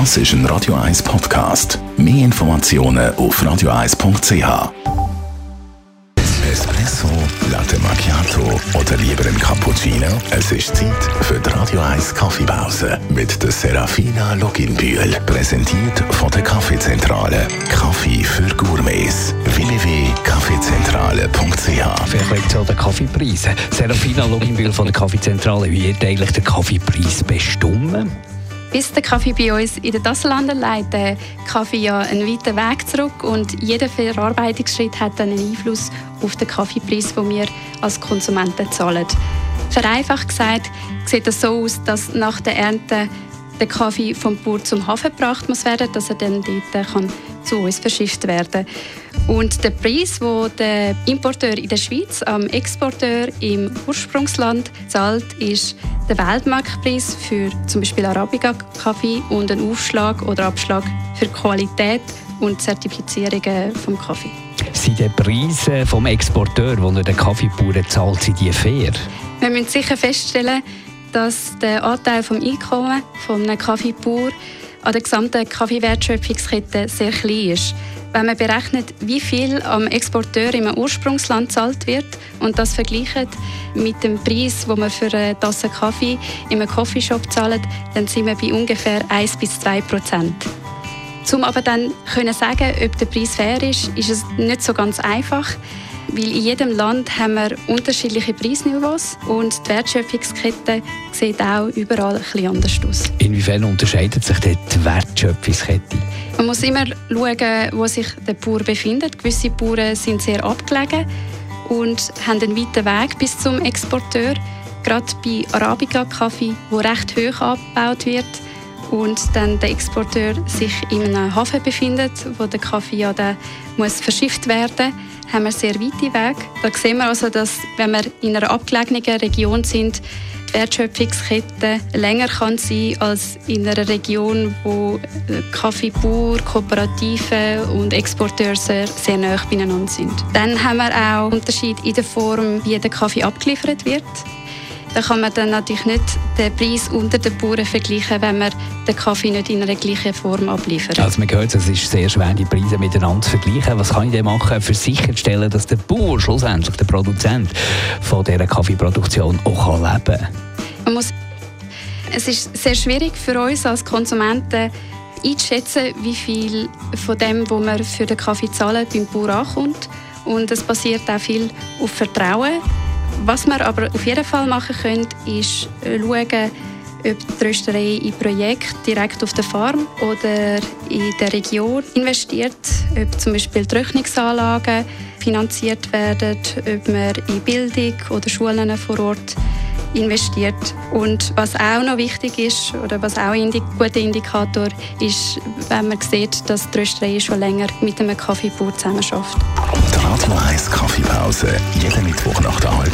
Das ist ein Radio 1 Podcast. Mehr Informationen auf radio1.ch. Espresso, Latte Macchiato oder lieber ein Cappuccino? Es ist Zeit für die Radio 1 Kaffeepause mit der Serafina Loginbühl. Präsentiert von der Kaffeezentrale. Kaffee für Gourmets. www.kaffeezentrale.ch Vielleicht liegt es an den Kaffeepreisen. Serafina Loginbühl von der Kaffeezentrale. Wie wird eigentlich der Kaffeepreis bestimmen? Bis der Kaffee bei uns in der Tasse landet, legt der Kaffee ja einen weiten Weg zurück und jeder Verarbeitungsschritt hat einen Einfluss auf den Kaffeepreis, den wir als Konsumenten zahlen. Vereinfacht gesagt sieht es so aus, dass nach der Ernte der Kaffee vom Bauer zum Hafen gebracht muss werden, dass er dann dort kann zu uns verschifft werden Und der Preis, wo der Importeur in der Schweiz am Exporteur im Ursprungsland zahlt, ist der Weltmarktpreis für zum Beispiel Arabica-Kaffee und ein Aufschlag oder Abschlag für Qualität und Zertifizierungen vom Kaffee. Sind die Preise vom Exporteur, die der Kaffeebauer zahlt, sind die fair? Wir müssen sicher feststellen, dass der Anteil vom Einkommen von Kaffeebauer an der gesamten Kaffeewertschöpfungskette sehr klein ist. Wenn man berechnet, wie viel am Exporteur im Ursprungsland zahlt wird und das vergleicht mit dem Preis, den man für eine Tasse Kaffee einem Coffeeshop zahlt, dann sind wir bei ungefähr 1 bis 2 Prozent. Um aber dann können sagen, ob der Preis fair ist, ist es nicht so ganz einfach. Weil in jedem Land haben wir unterschiedliche Preisniveaus und die Wertschöpfungskette sieht auch überall ein anders aus. Inwiefern unterscheidet sich die Wertschöpfungskette? Man muss immer schauen, wo sich der Bauer befindet. Gewisse Bauern sind sehr abgelegen und haben einen weiten Weg bis zum Exporteur. Gerade bei Arabica-Kaffee, wo recht hoch abgebaut wird, und dann der Exporteur sich in einem Hafen befindet, wo der Kaffee ja dann muss verschifft werden muss, haben wir sehr weite Wege. Da sehen wir also, dass wenn wir in einer abgelegenen Region sind, die Wertschöpfungskette länger kann sein als in einer Region, wo Kaffeebauer, Kooperative und Exporteure sehr, sehr nah beieinander sind. Dann haben wir auch Unterschied in der Form, wie der Kaffee abgeliefert wird. Da kann man dann natürlich nicht den Preis unter den Bauern vergleichen, wenn man den Kaffee nicht in einer gleichen Form abliefert. Also man hört, es ist sehr schwer, die Preise miteinander zu vergleichen. Was kann ich denn machen, für sicherzustellen, dass der Bauer schlussendlich, der Produzent von dieser Kaffeeproduktion auch leben kann? Man muss es ist sehr schwierig für uns als Konsumenten einzuschätzen, wie viel von dem, was wir für den Kaffee zahlen, beim Bauer ankommt. Und es basiert auch viel auf Vertrauen. Was wir aber auf jeden Fall machen können, ist schauen, ob die Rösterei in Projekte direkt auf der Farm oder in der Region investiert, ob zum Beispiel Trocknungsanlagen finanziert werden, ob man in Bildung oder Schulen vor Ort investiert. Und was auch noch wichtig ist, oder was auch ein guter Indikator ist, wenn man sieht, dass die Rösterei schon länger mit einem Kaffeebauer zusammenarbeitet. Die Radio 1 Kaffeepause, jeden Mittwoch nach der halben